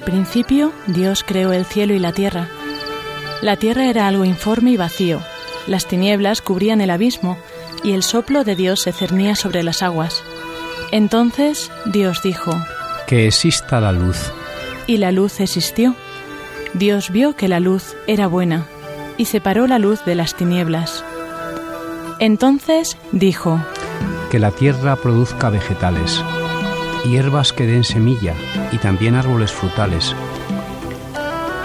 Al principio, Dios creó el cielo y la tierra. La tierra era algo informe y vacío, las tinieblas cubrían el abismo, y el soplo de Dios se cernía sobre las aguas. Entonces Dios dijo, Que exista la luz. Y la luz existió. Dios vio que la luz era buena, y separó la luz de las tinieblas. Entonces dijo, Que la tierra produzca vegetales hierbas que den semilla y también árboles frutales,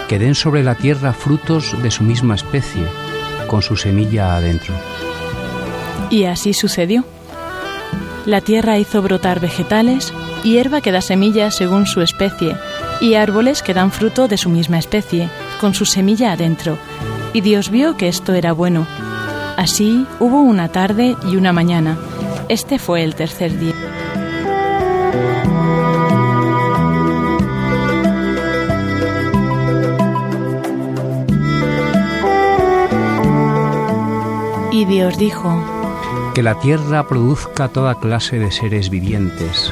que den sobre la tierra frutos de su misma especie, con su semilla adentro. Y así sucedió. La tierra hizo brotar vegetales, hierba que da semillas según su especie, y árboles que dan fruto de su misma especie, con su semilla adentro. Y Dios vio que esto era bueno. Así hubo una tarde y una mañana. Este fue el tercer día. Dios dijo, Que la tierra produzca toda clase de seres vivientes,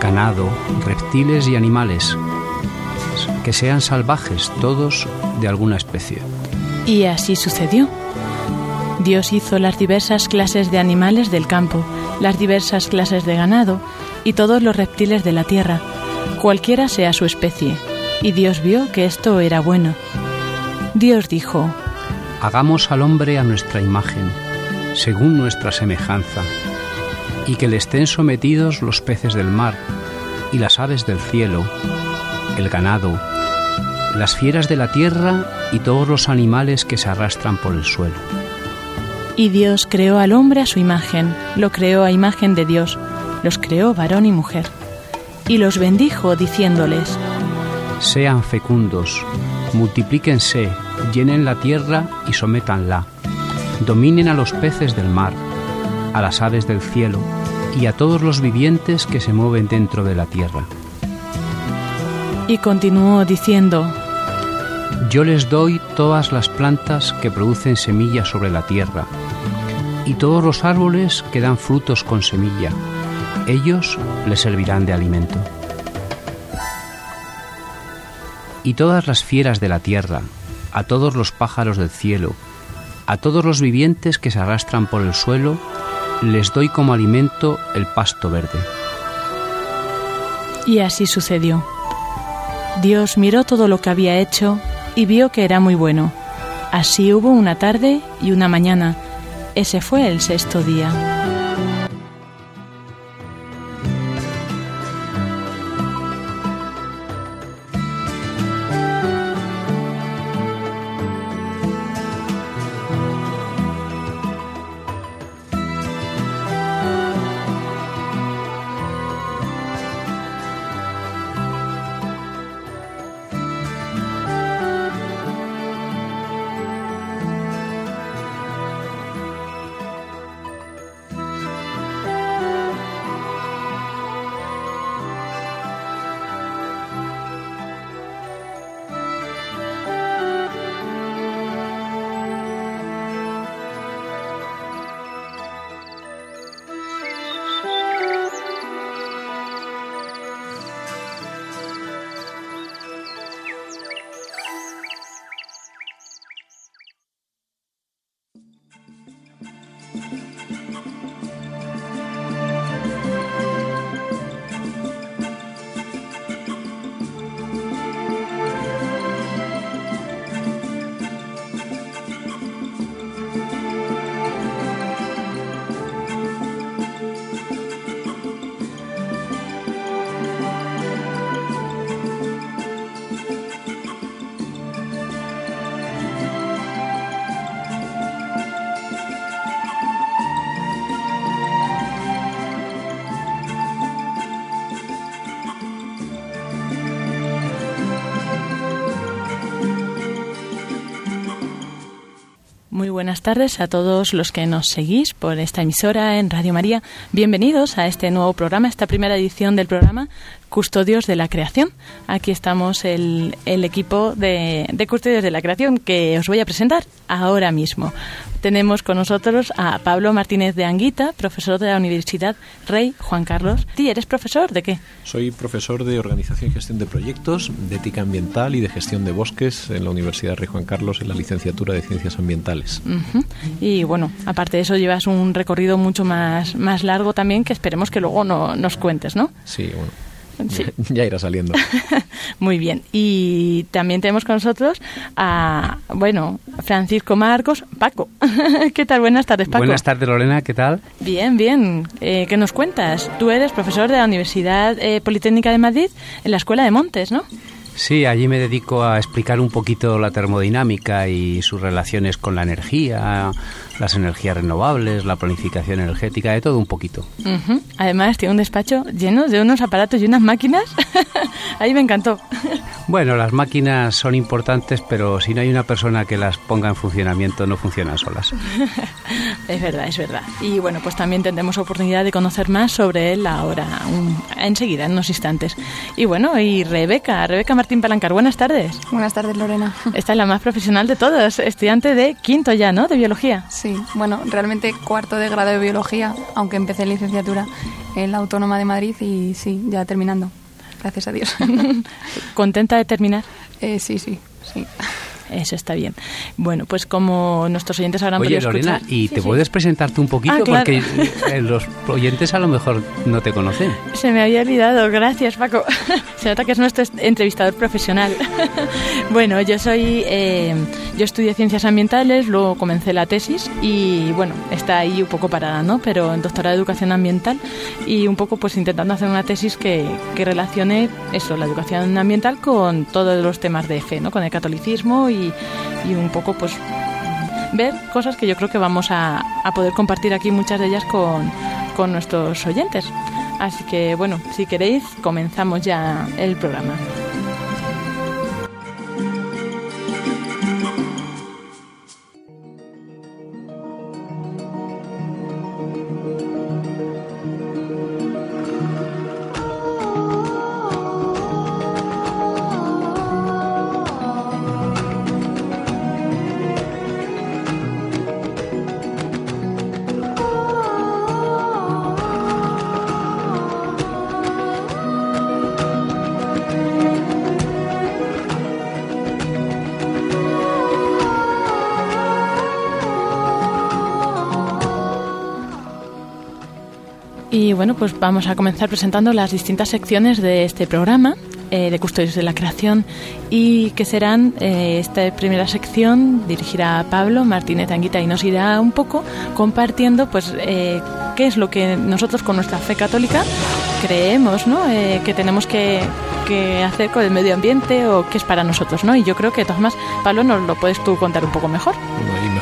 ganado, reptiles y animales, que sean salvajes todos de alguna especie. Y así sucedió. Dios hizo las diversas clases de animales del campo, las diversas clases de ganado y todos los reptiles de la tierra, cualquiera sea su especie. Y Dios vio que esto era bueno. Dios dijo, Hagamos al hombre a nuestra imagen, según nuestra semejanza, y que le estén sometidos los peces del mar, y las aves del cielo, el ganado, las fieras de la tierra y todos los animales que se arrastran por el suelo. Y Dios creó al hombre a su imagen, lo creó a imagen de Dios, los creó varón y mujer, y los bendijo diciéndoles, Sean fecundos, multiplíquense, llenen la tierra y sométanla, dominen a los peces del mar, a las aves del cielo y a todos los vivientes que se mueven dentro de la tierra. Y continuó diciendo, Yo les doy todas las plantas que producen semillas sobre la tierra, y todos los árboles que dan frutos con semilla, ellos les servirán de alimento. Y todas las fieras de la tierra, a todos los pájaros del cielo, a todos los vivientes que se arrastran por el suelo, les doy como alimento el pasto verde. Y así sucedió. Dios miró todo lo que había hecho y vio que era muy bueno. Así hubo una tarde y una mañana. Ese fue el sexto día. Buenas tardes a todos los que nos seguís por esta emisora en Radio María. Bienvenidos a este nuevo programa, esta primera edición del programa Custodios de la Creación. Aquí estamos el, equipo de, de, Custodios de la Creación que os voy a presentar ahora mismo. Tenemos con nosotros a Pablo Martínez de Anguita, profesor de la Universidad Rey Juan Carlos. ¿Tú eres profesor de qué? Soy profesor de Organización y Gestión de Proyectos, de Ética Ambiental y de Gestión de Bosques en la Universidad Rey Juan Carlos en la licenciatura de Ciencias Ambientales. Y bueno, aparte de eso llevas un recorrido mucho más, más largo también que esperemos que luego no, nos cuentes, ¿no? Sí, bueno ya irá saliendo. Muy bien. Y también tenemos con nosotros a, bueno, Francisco Marcos, Paco. ¿Qué tal? Buenas tardes, Paco. Buenas tardes, Lorena. ¿Qué tal? Bien, bien. Eh, ¿Qué nos cuentas? Tú eres profesor de la Universidad eh, Politécnica de Madrid en la Escuela de Montes, ¿no? Sí, allí me dedico a explicar un poquito la termodinámica y sus relaciones con la energía, las energías renovables, la planificación energética, de todo un poquito. Además, tiene un despacho lleno de unos aparatos y unas máquinas. Ahí me encantó. bueno, las máquinas son importantes, pero si no hay una persona que las ponga en funcionamiento, no funcionan solas. es verdad, es verdad. Y bueno, pues también tendremos oportunidad de conocer más sobre él ahora, enseguida, en unos instantes. Y bueno, y Rebeca, Rebeca Martín Palancar, buenas tardes. Buenas tardes, Lorena. Esta es la más profesional de todos, estudiante de quinto ya, ¿no? De biología. Sí, bueno, realmente cuarto de grado de biología, aunque empecé licenciatura en la Autónoma de Madrid y sí, ya terminando. Gracias a Dios. ¿Contenta de terminar? Eh, sí, sí, sí. Eso está bien. Bueno, pues como nuestros oyentes habrán Oye, Lorena, ¿y te puedes presentarte un poquito? Ah, Porque eh, los oyentes a lo mejor no te conocen. Se me había olvidado. Gracias, Paco. Se nota que es nuestro entrevistador profesional. bueno, yo soy... Eh, yo estudié Ciencias Ambientales, luego comencé la tesis y, bueno, está ahí un poco parada, ¿no? Pero en doctorado de Educación Ambiental y un poco pues intentando hacer una tesis que, que relacione eso, la educación ambiental con todos los temas de fe, ¿no? Con el catolicismo y y, un poco pues ver cosas que yo creo que vamos a, poder compartir aquí muchas de ellas con, con nuestros oyentes. Así que bueno, si queréis comenzamos ya el programa. Y bueno, pues vamos a comenzar presentando las distintas secciones de este programa eh, de Custodios de la Creación y que serán eh, esta primera sección dirigirá a Pablo Martínez Anguita y nos irá un poco compartiendo pues eh, qué es lo que nosotros con nuestra fe católica creemos ¿no? que tenemos que, que, hacer con el medio ambiente o qué es para nosotros. ¿no? Y yo creo que, de todas más, Pablo, nos lo puedes tú contar un poco mejor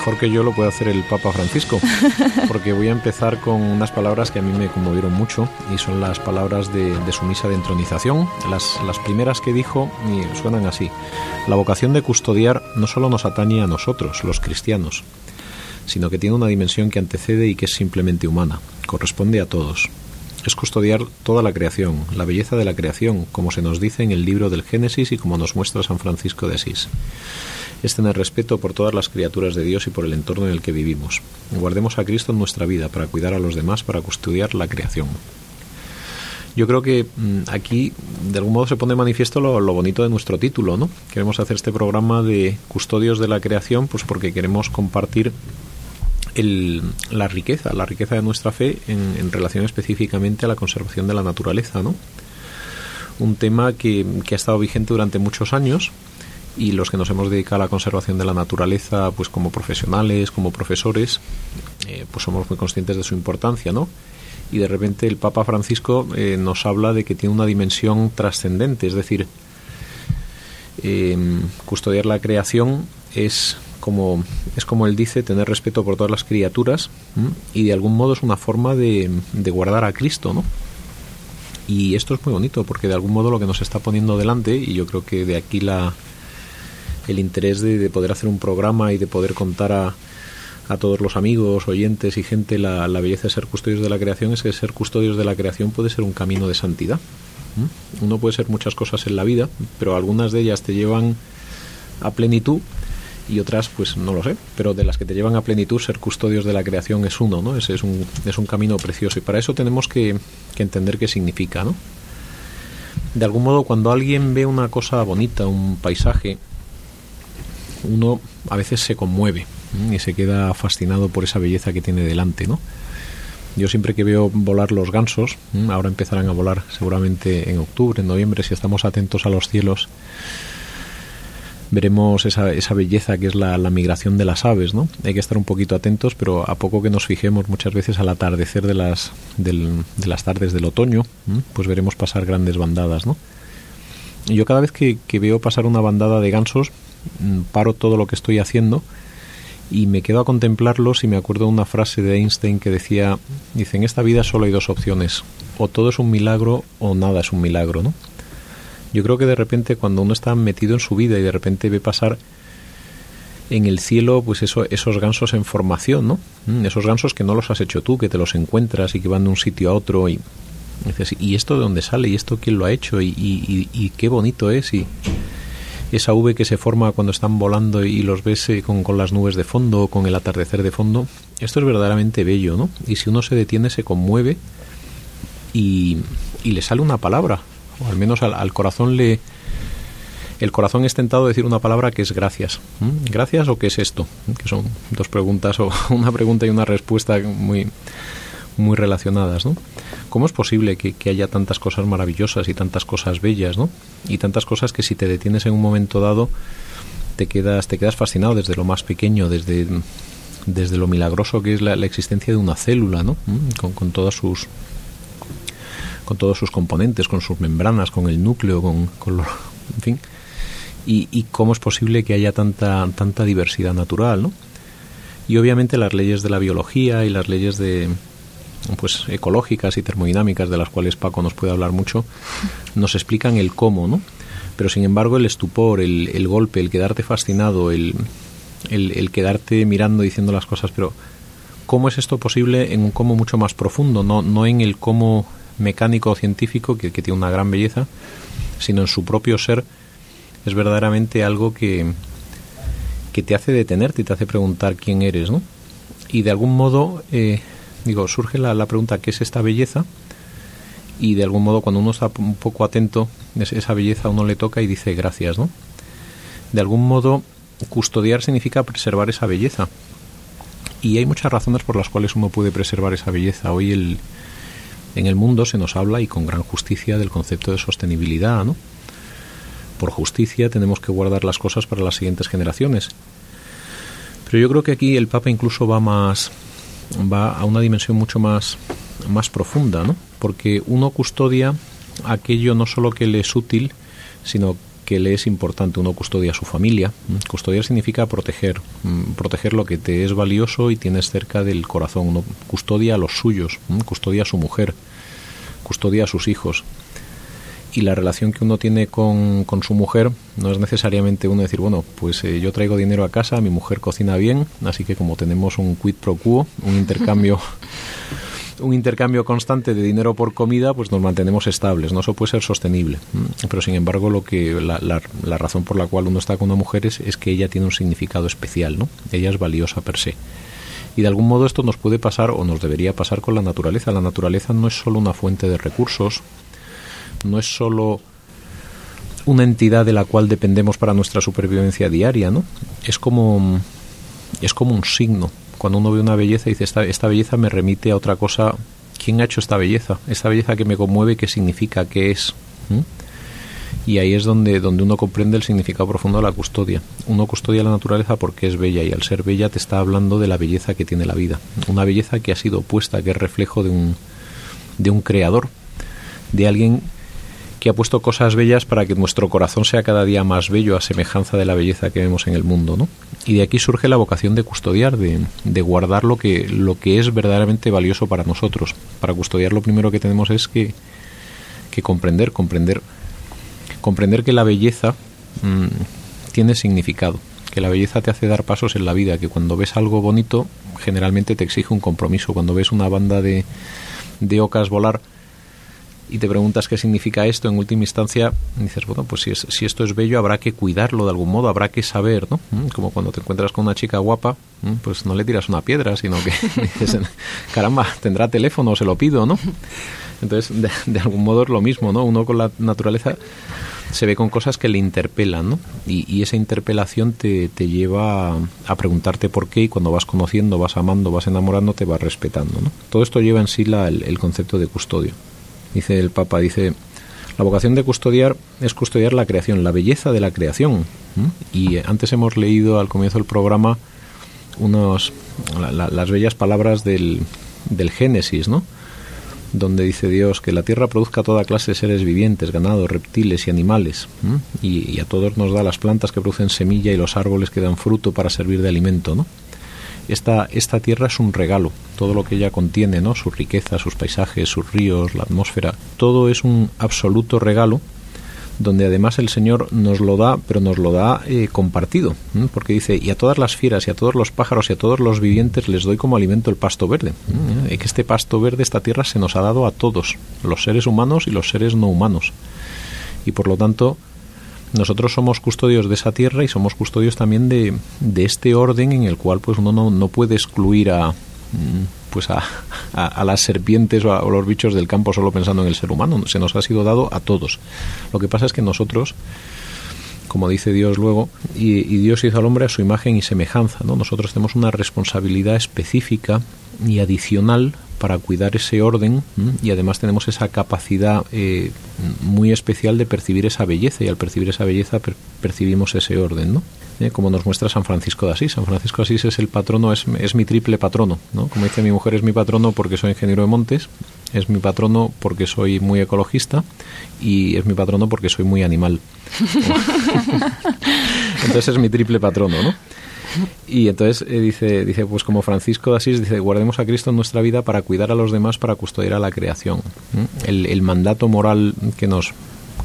mejor que yo lo puede hacer el Papa Francisco, porque voy a empezar con unas palabras que a mí me conmovieron mucho y son las palabras de, su misa de entronización. Las, las primeras que dijo y suenan así. La vocación de custodiar no solo nos atañe a nosotros, los cristianos, sino que tiene una dimensión que antecede y que es simplemente humana, corresponde a todos. Es custodiar toda la creación, la belleza de la creación, como se nos dice en el libro del Génesis y como nos muestra San Francisco de Asís es tener respeto por todas las criaturas de Dios y por el entorno en el que vivimos. Guardemos a Cristo en nuestra vida para cuidar a los demás, para custodiar la creación. Yo creo que mm, aquí de algún modo se pone manifiesto lo, bonito de nuestro título, ¿no? Queremos hacer este programa de custodios de la creación, pues porque queremos compartir la riqueza, la riqueza de nuestra fe en, relación específicamente a la conservación de la naturaleza, ¿no? Un tema que, que ha estado vigente durante muchos años y los que nos hemos dedicado a la conservación de la naturaleza, pues como profesionales, como profesores, eh, pues somos muy conscientes de su importancia, ¿no? Y de repente el Papa Francisco eh, nos habla de que tiene una dimensión trascendente, es decir, em, custodiar la creación es como es como él dice tener respeto por todas las criaturas y de algún modo es una forma de, de guardar a Cristo, ¿no? Y esto es muy bonito porque de algún modo lo que nos está poniendo delante y yo creo que de aquí la el interés de, poder hacer un programa y de poder contar a, a todos los amigos, oyentes y gente la, belleza de ser custodios de la creación es que ser custodios de la creación puede ser un camino de santidad. Uno puede ser muchas cosas en la vida, pero algunas de ellas te llevan a plenitud y otras pues no lo sé, pero de las que te llevan a plenitud ser custodios de la creación es uno, ¿no? Ese es un, es un camino precioso y para eso tenemos que, entender qué significa, ¿no? De algún modo cuando alguien ve una cosa bonita, un paisaje, uno a veces se conmueve y se queda fascinado por esa belleza que tiene delante, ¿no? Yo siempre que veo volar los gansos, ahora empezarán a volar seguramente en octubre, en noviembre, si estamos atentos a los cielos, veremos esa, esa belleza que es la, migración de las aves, ¿no? Hay que estar un poquito atentos, pero a poco que nos fijemos muchas veces al atardecer de las, de las tardes del otoño, pues veremos pasar grandes bandadas, ¿no? Yo cada vez que, que veo pasar una bandada de gansos, mm, paro todo lo que estoy haciendo y me quedo a contemplarlos y me acuerdo de una frase de Einstein que decía, dice, en esta vida solo hay dos opciones, o todo es un milagro o nada es un milagro, ¿no? Yo creo que de repente cuando uno está metido en su vida y de repente ve pasar en el cielo pues eso, esos gansos en formación, ¿no? Mm, esos gansos que no los has hecho tú, que te los encuentras y que van de un sitio a otro y dices, ¿y esto de dónde sale? ¿Y esto quién lo ha hecho? ¿Y, y qué bonito es? Y esa V que se forma cuando están volando y los ves eh, con, con, las nubes de fondo, con el atardecer de fondo, esto es verdaderamente bello, ¿no? Y si uno se detiene, se conmueve y, y le sale una palabra, o al menos al, corazón le... El corazón es tentado a decir una palabra que es gracias. ¿Gracias o qué es esto? Que son dos preguntas o una pregunta y una respuesta muy, muy relacionadas, ¿no? ¿Cómo es posible que, haya tantas cosas maravillosas y tantas cosas bellas, ¿no? Y tantas cosas que si te detienes en un momento dado te quedas, te quedas fascinado desde lo más pequeño, desde, desde lo milagroso que es la, existencia de una célula, ¿no? Mm, con, con todas sus con todos sus componentes, con sus membranas, con el núcleo, con, con en fin. Y, y, cómo es posible que haya tanta, tanta diversidad natural, ¿no? Y obviamente las leyes de la biología y las leyes de, pues ecológicas y termodinámicas de las cuales Paco nos puede hablar mucho, nos explican el cómo, ¿no? Pero sin embargo el estupor, el, el golpe, el quedarte fascinado, el, el, quedarte mirando diciendo las cosas, pero ¿cómo es esto posible en un cómo mucho más profundo? No, no en el cómo mecánico o científico, que, tiene una gran belleza, sino en su propio ser, es verdaderamente algo que, que te hace detenerte y te hace preguntar quién eres, ¿no? Y de algún modo eh, digo, surge la, la pregunta, ¿qué es esta belleza? Y de algún modo cuando uno está un poco atento, esa belleza a uno le toca y dice gracias, ¿no? De algún modo, custodiar significa preservar esa belleza. Y hay muchas razones por las cuales uno puede preservar esa belleza. Hoy el, en el mundo se nos habla y con gran justicia del concepto de sostenibilidad, ¿no? Por justicia tenemos que guardar las cosas para las siguientes generaciones. Pero yo creo que aquí el Papa incluso va más, va a una dimensión mucho más, más profunda, ¿no? Porque uno custodia aquello no solo que le es útil, sino que le es importante. Uno custodia a su familia. Custodiar significa proteger, proteger lo que te es valioso y tienes cerca del corazón. Uno custodia a los suyos, custodia a su mujer, custodia a sus hijos y la relación que uno tiene con, con, su mujer no es necesariamente uno decir, bueno, pues eh, yo traigo dinero a casa, mi mujer cocina bien, así que como tenemos un quid pro quo, un intercambio un intercambio constante de dinero por comida, pues nos mantenemos estables, no eso puede ser sostenible. Mm, pero sin embargo, lo que la, la, razón por la cual uno está con una mujer es, es, que ella tiene un significado especial, ¿no? Ella es valiosa per se. Y de algún modo esto nos puede pasar o nos debería pasar con la naturaleza. La naturaleza no es solo una fuente de recursos, no es solo una entidad de la cual dependemos para nuestra supervivencia diaria, ¿no? Es como es como un signo. Cuando uno ve una belleza y dice esta, esta belleza me remite a otra cosa. ¿Quién ha hecho esta belleza? Esta belleza que me conmueve, ¿qué significa? ¿Qué es? Y ahí es donde, donde uno comprende el significado profundo de la custodia. Uno custodia la naturaleza porque es bella y al ser bella te está hablando de la belleza que tiene la vida. Una belleza que ha sido opuesta, que es reflejo de un, de un creador, de alguien que ha puesto cosas bellas para que nuestro corazón sea cada día más bello a semejanza de la belleza que vemos en el mundo, ¿no? Y de aquí surge la vocación de custodiar, de, de guardar lo que, lo que es verdaderamente valioso para nosotros. Para custodiar lo primero que tenemos es que, que comprender, comprender, comprender que la belleza mmm, tiene significado, que la belleza te hace dar pasos en la vida, que cuando ves algo bonito, generalmente te exige un compromiso. Cuando ves una banda de, de ocas volar, y te preguntas qué significa esto, en última instancia dices, bueno, pues si, si esto es bello habrá que cuidarlo de algún modo, habrá que saber, ¿no? Mm, como cuando te encuentras con una chica guapa, mm, pues no le tiras una piedra, sino que dices, caramba, tendrá teléfono, se lo pido, ¿no? Entonces, de, algún modo es lo mismo, ¿no? Uno con la naturaleza se ve con cosas que le interpelan, ¿no? Y, esa interpelación te, te, lleva a preguntarte por qué y cuando vas conociendo, vas amando, vas enamorando, te vas respetando, ¿no? Todo esto lleva en sí la, el concepto de custodio dice el Papa, dice, la vocación de custodiar es custodiar la creación, la belleza de la creación. Y antes hemos leído al comienzo del programa unos, las bellas palabras del, del Génesis, ¿no? donde dice Dios que la tierra produzca toda clase de seres vivientes, ganado, reptiles y animales, y, y, a todos nos da las plantas que producen semilla y los árboles que dan fruto para servir de alimento, ¿no? Esta, esta tierra es un regalo, todo lo que ella contiene, ¿no? Su riqueza, sus paisajes, sus ríos, la atmósfera, todo es un absoluto regalo donde además el Señor nos lo da, pero nos lo da eh, compartido, porque dice, y a todas las fieras, y a todos los pájaros, y a todos los vivientes les doy como alimento el pasto verde. Y que este pasto verde, esta tierra, se nos ha dado a todos, los seres humanos y los seres no humanos. Y por lo tanto, nosotros somos custodios de esa tierra y somos custodios también de, de este orden en el cual pues uno no, no puede excluir a mm, pues a, a, las serpientes o a, los bichos del campo solo pensando en el ser humano se nos ha sido dado a todos lo que pasa es que nosotros como dice Dios luego, y, y, Dios hizo al hombre a su imagen y semejanza. ¿no? Nosotros tenemos una responsabilidad específica y adicional para cuidar ese orden y además tenemos esa capacidad eh, muy especial de percibir esa belleza y al percibir esa belleza percibimos ese orden, ¿no? Eh, como nos muestra San Francisco de Asís. San Francisco de Asís es el patrono, es, es mi triple patrono, ¿no? Como dice mi mujer, es mi patrono porque soy ingeniero de montes, es mi patrono porque soy muy ecologista y es mi patrono porque soy muy animal. Entonces es mi triple patrono, ¿no? Y entonces eh, dice, dice, pues como Francisco de Asís dice, guardemos a Cristo en nuestra vida para cuidar a los demás, para custodiar a la creación. El, mandato moral que nos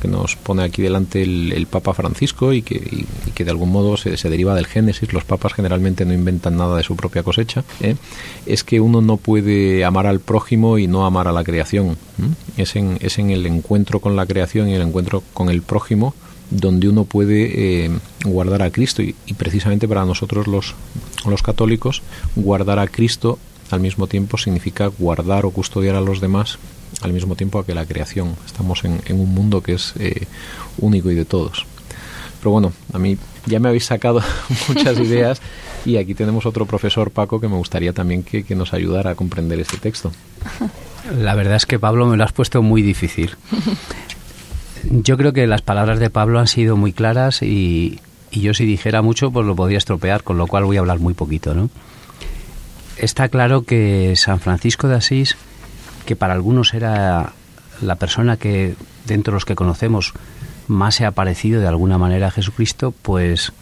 que nos pone aquí delante el, Papa Francisco y que, que de algún modo se, se, deriva del Génesis, los papas generalmente no inventan nada de su propia cosecha, ¿eh? es que uno no puede amar al prójimo y no amar a la creación. Es, en, es en el encuentro con la creación y el encuentro con el prójimo donde uno puede eh, guardar a Cristo y, precisamente para nosotros los, los católicos guardar a Cristo al mismo tiempo significa guardar o custodiar a los demás al mismo tiempo que la creación. Estamos en, un mundo que es eh, único y de todos. Pero bueno, a mí ya me habéis sacado muchas ideas y aquí tenemos otro profesor, Paco, que me gustaría también que, que nos ayudara a comprender este texto. La verdad es que Pablo me lo has puesto muy difícil. Yo creo que las palabras de Pablo han sido muy claras y, yo si dijera mucho pues lo podría estropear, con lo cual voy a hablar muy poquito, ¿no? Está claro que San Francisco de Asís, que para algunos era la persona que dentro de los que conocemos más se ha parecido de alguna manera a Jesucristo, pues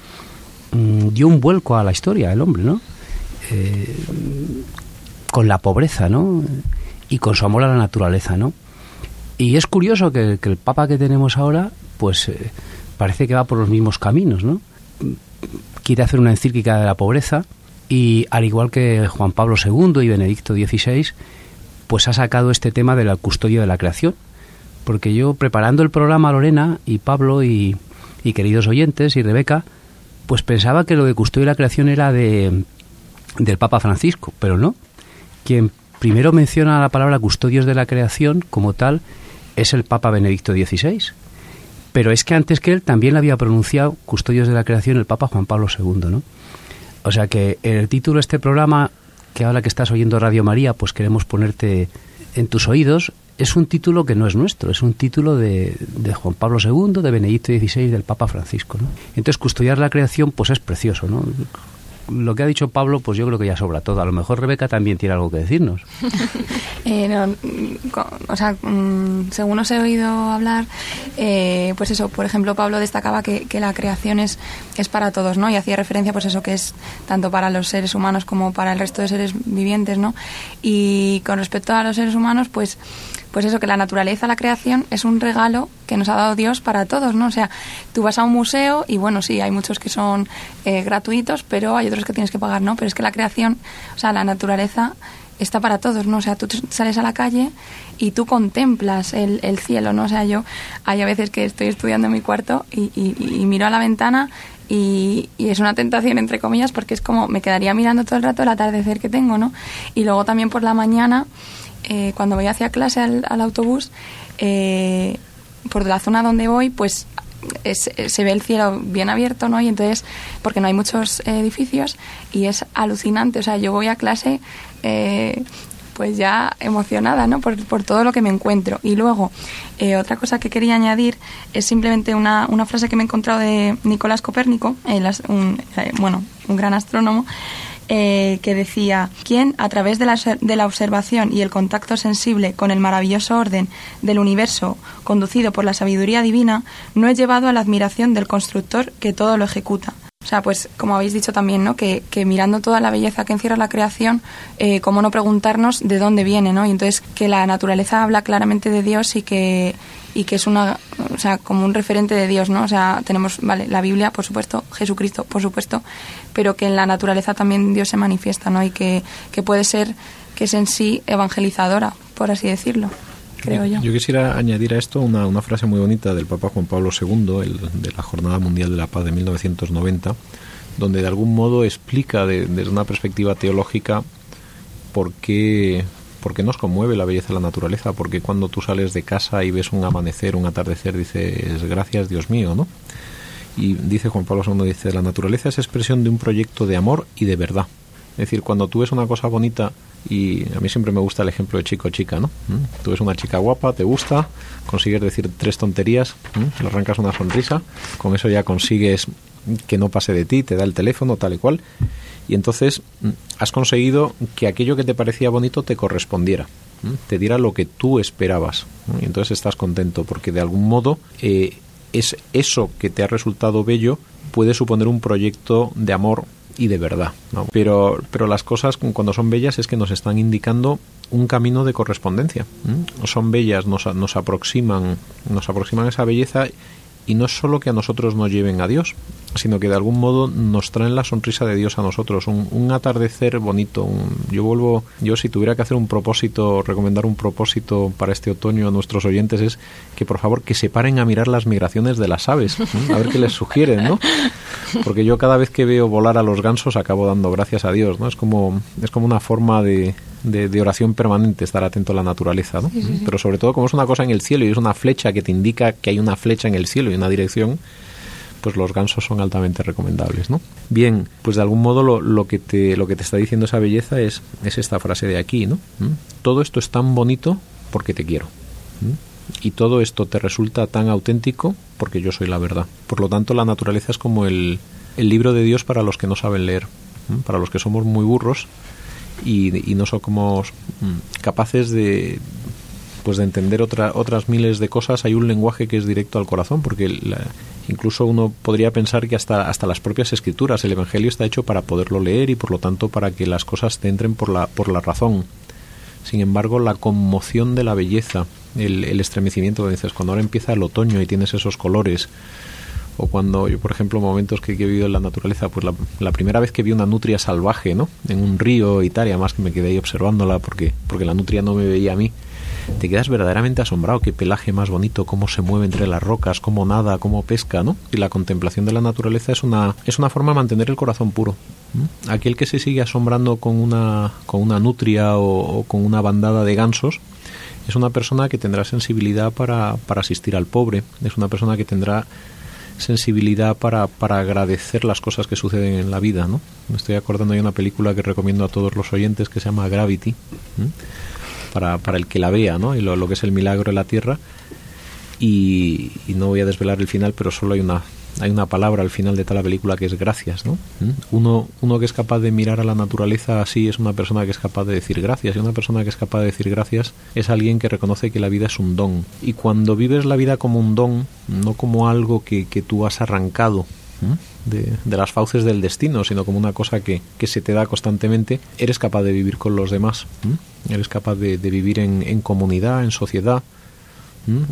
mm, dio un vuelco a la historia el hombre, ¿no? Eh, con la pobreza, ¿no? Y con su amor a la naturaleza, ¿no? Y es curioso que, el Papa que tenemos ahora, pues eh, parece que va por los mismos caminos, ¿no? Quiere hacer una encíclica de la pobreza y al igual que Juan Pablo II y Benedicto XVI, pues ha sacado este tema de la custodia de la creación. Porque yo preparando el programa Lorena y Pablo y, y queridos oyentes y Rebeca, pues pensaba que lo de custodia de la creación era de, del Papa Francisco, pero no. Quien primero menciona la palabra custodios de la creación como tal es el Papa Benedicto XVI. Pero es que antes que él también había pronunciado Custodios de la Creación el Papa Juan Pablo II, ¿no? O sea que el título de este programa, que ahora que estás oyendo Radio María, pues queremos ponerte en tus oídos, es un título que no es nuestro, es un título de, de Juan Pablo II, de Benedicto XVI, del Papa Francisco. ¿no? Entonces, custodiar la creación, pues es precioso, ¿no? Lo que ha dicho Pablo, pues yo creo que ya sobra todo. A lo mejor Rebeca también tiene algo que decirnos. Eh, o sea, mm, según os he oído hablar, eh, pues eso, por ejemplo, Pablo destacaba que, la creación es, es para todos, ¿no? Y hacía referencia, pues eso, que es tanto para los seres humanos como para el resto de seres vivientes, ¿no? Y con respecto a los seres humanos, pues pues eso, que la naturaleza, la creación, es un regalo que nos ha dado Dios para todos, ¿no? O sea, tú vas a un museo y bueno, sí, hay muchos que son eh, gratuitos, pero hay otros que tienes que pagar, ¿no? Pero es que la creación, o sea, la naturaleza está para todos, ¿no? O sea, tú sales a la calle y tú contemplas el, el cielo, ¿no? O sea, yo hay a veces que estoy estudiando en mi cuarto y, y, miro a la ventana y, y, es una tentación, entre comillas, porque es como me quedaría mirando todo el rato el atardecer que tengo, ¿no? Y luego también por la mañana, eh, cuando voy hacia clase al, autobús, eh, por la zona donde voy, pues se ve el cielo bien abierto, ¿no? Y entonces, porque no hay muchos edificios y es alucinante. O sea, yo voy a clase eh, pues ya emocionada, ¿no? Por, por, todo lo que me encuentro. Y luego, eh, otra cosa que quería añadir es simplemente una, una frase que me he encontrado de Nicolás Copérnico, un, bueno, un gran astrónomo, eh, que decía, quien a través de la, de la observación y el contacto sensible con el maravilloso orden del universo conducido por la sabiduría divina, no es llevado a la admiración del constructor que todo lo ejecuta. O sea, pues como habéis dicho también, ¿no? Que, que mirando toda la belleza que encierra la creación, eh, cómo no preguntarnos de dónde viene, ¿no? Y entonces que la naturaleza habla claramente de Dios y que y que es una, o sea, como un referente de Dios, ¿no? O sea, tenemos, vale, la Biblia, por supuesto, Jesucristo, por supuesto, pero que en la naturaleza también Dios se manifiesta, ¿no? Y que, que puede ser que es en sí evangelizadora, por así decirlo. Creo yo. yo quisiera añadir a esto una, una frase muy bonita del Papa Juan Pablo II, el, de la Jornada Mundial de la Paz de 1990, donde de algún modo explica desde una perspectiva teológica por qué, porque nos conmueve la belleza de la naturaleza, porque cuando tú sales de casa y ves un amanecer, un atardecer, dices, gracias Dios mío, ¿no? Y dice Juan Pablo II, dice, la naturaleza es expresión de un proyecto de amor y de verdad. Es decir, cuando tú ves una cosa bonita, y a mí siempre me gusta el ejemplo de chico chica, ¿no? ¿Mm? Tú ves una chica guapa, te gusta, consigues decir tres tonterías, le arrancas una sonrisa, con eso ya consigues que no pase de ti, te da el teléfono, tal y cual, y entonces mm, has conseguido que aquello que te parecía bonito te correspondiera, te diera lo que tú esperabas. Y entonces estás contento porque de algún modo eh, es eso que te ha resultado bello puede suponer un proyecto de amor y de verdad. Pero, pero las cosas cuando son bellas es que nos están indicando un camino de correspondencia. Son bellas, nos, nos aproximan, nos aproximan esa belleza y no es solo que a nosotros nos lleven a Dios, sino que de algún modo nos traen la sonrisa de Dios a nosotros, un, atardecer bonito. yo vuelvo, yo si tuviera que hacer un propósito, recomendar un propósito para este otoño a nuestros oyentes es que por favor que se paren a mirar las migraciones de las aves, a ver qué les sugieren, ¿no? Porque yo cada vez que veo volar a los gansos acabo dando gracias a Dios, ¿no? Es como, es como una forma de, de, oración permanente, estar atento a la naturaleza, ¿no? Pero sobre todo como es una cosa en el cielo y es una flecha que te indica que hay una flecha en el cielo y una dirección, pues los gansos son altamente recomendables, ¿no? Bien, pues de algún modo lo, lo, que, te, lo que te está diciendo esa belleza es, es esta frase de aquí, ¿no? ¿Mm? Todo esto es tan bonito porque te quiero. ¿Mm? Y todo esto te resulta tan auténtico porque yo soy la verdad. Por lo tanto, la naturaleza es como el, el libro de Dios para los que no saben leer. ¿Mm? Para los que somos muy burros, y, no somos mm, capaces de pues de entender otra, otras miles de cosas hay un lenguaje que es directo al corazón porque incluso uno podría pensar que hasta, hasta las propias escrituras el evangelio está hecho para poderlo leer y por lo tanto para que las cosas te entren por la, por la razón. Sin embargo la conmoción de la belleza el, el estremecimiento dices cuando ahora empieza el otoño y tienes esos colores o cuando yo por ejemplo momentos que, he vivido en la naturaleza pues la, primera vez que vi una nutria salvaje no en un río y tal y además que me quedé ahí observándola porque porque la nutria no me veía a mí te quedas verdaderamente asombrado qué pelaje más bonito cómo se mueve entre las rocas cómo nada cómo pesca no y la contemplación de la naturaleza es una es una forma de mantener el corazón puro aquel que se sigue asombrando con una con una nutria o, con una bandada de gansos es una persona que tendrá sensibilidad para, para asistir al pobre es una persona que tendrá sensibilidad para, para agradecer las cosas que suceden en la vida, ¿no? Me estoy acordando de una película que recomiendo a todos los oyentes que se llama Gravity, para, para el que la vea, ¿no? Y lo, lo, que es el milagro de la Tierra. Y, y no voy a desvelar el final, pero solo hay una hay una palabra al final de toda la película que es gracias, ¿no? ¿Mm? Uno, uno que es capaz de mirar a la naturaleza así es una persona que es capaz de decir gracias y una persona que es capaz de decir gracias es alguien que reconoce que la vida es un don y cuando vives la vida como un don, no como algo que, que tú has arrancado, de, las fauces del destino, sino como una cosa que, se te da constantemente, eres capaz de vivir con los demás, eres capaz de, vivir en, comunidad, en sociedad.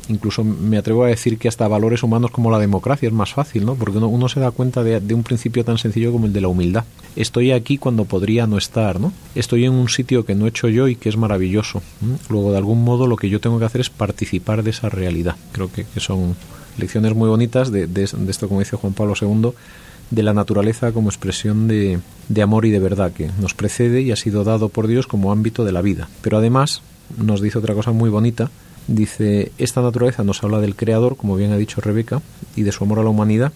Incluso me atrevo a decir que hasta valores humanos como la democracia es más fácil, ¿no? Porque uno, se da cuenta de, un principio tan sencillo como el de la humildad. Estoy aquí cuando podría no estar, ¿no? Estoy en un sitio que no he hecho yo y que es maravilloso. Luego, de algún modo, lo que yo tengo que hacer es participar de esa realidad. Creo que, son lecciones muy bonitas de, de, esto, como dice Juan Pablo II, de la naturaleza como expresión de, amor y de verdad que nos precede y ha sido dado por Dios como ámbito de la vida. Pero además nos dice otra cosa muy bonita. Dice, esta naturaleza nos habla del Creador, como bien ha dicho Rebeca, y de su amor a la humanidad,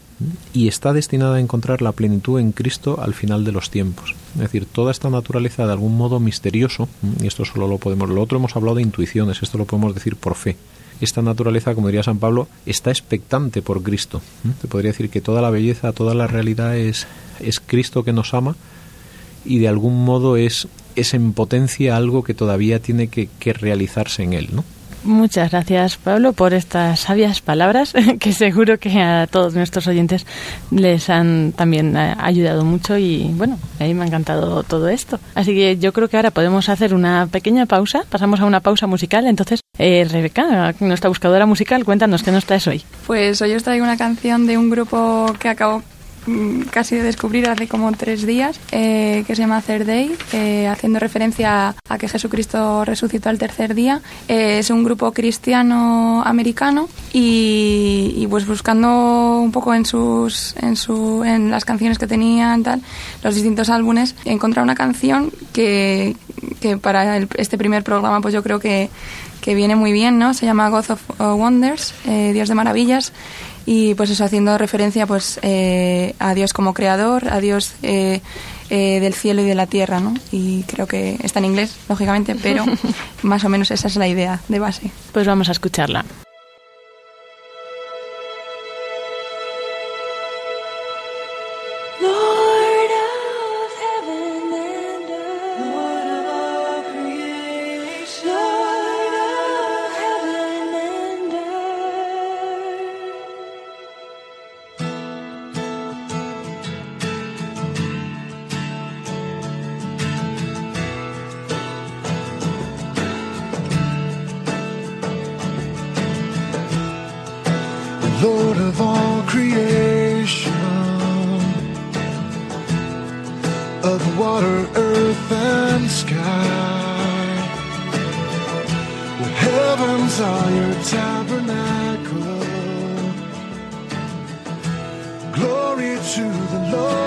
y está destinada a encontrar la plenitud en Cristo al final de los tiempos. Es decir, toda esta naturaleza de algún modo misterioso, y esto solo lo podemos, lo otro hemos hablado de intuiciones, esto lo podemos decir por fe, esta naturaleza, como diría San Pablo, está expectante por Cristo. Se podría decir que toda la belleza, toda la realidad es, es Cristo que nos ama y de algún modo es, es en potencia algo que todavía tiene que, que realizarse en él, ¿no? Muchas gracias, Pablo, por estas sabias palabras que seguro que a todos nuestros oyentes les han también eh, ayudado mucho y bueno, a mí me ha encantado todo esto. Así que yo creo que ahora podemos hacer una pequeña pausa, pasamos a una pausa musical. Entonces, eh, Rebeca, nuestra buscadora musical, cuéntanos qué nos traes hoy. Pues hoy os traigo una canción de un grupo que acabo casi de descubrir hace como tres días, eh, que se llama Third Day, eh, haciendo referencia a que Jesucristo resucitó al tercer día. Eh, es un grupo cristiano americano y, pues buscando un poco en sus en su en las canciones que tenían tal los distintos álbumes encontrar una canción que, que para este primer programa pues yo creo que, que viene muy bien no se llama God of Wonders Dios de maravillas y pues eso haciendo referencia pues eh, a Dios como creador, a Dios eh, eh, del cielo y de la tierra, ¿no? Y creo que está en inglés, lógicamente, pero más o menos esa es la idea de base. Pues vamos a escucharla. to the Lord.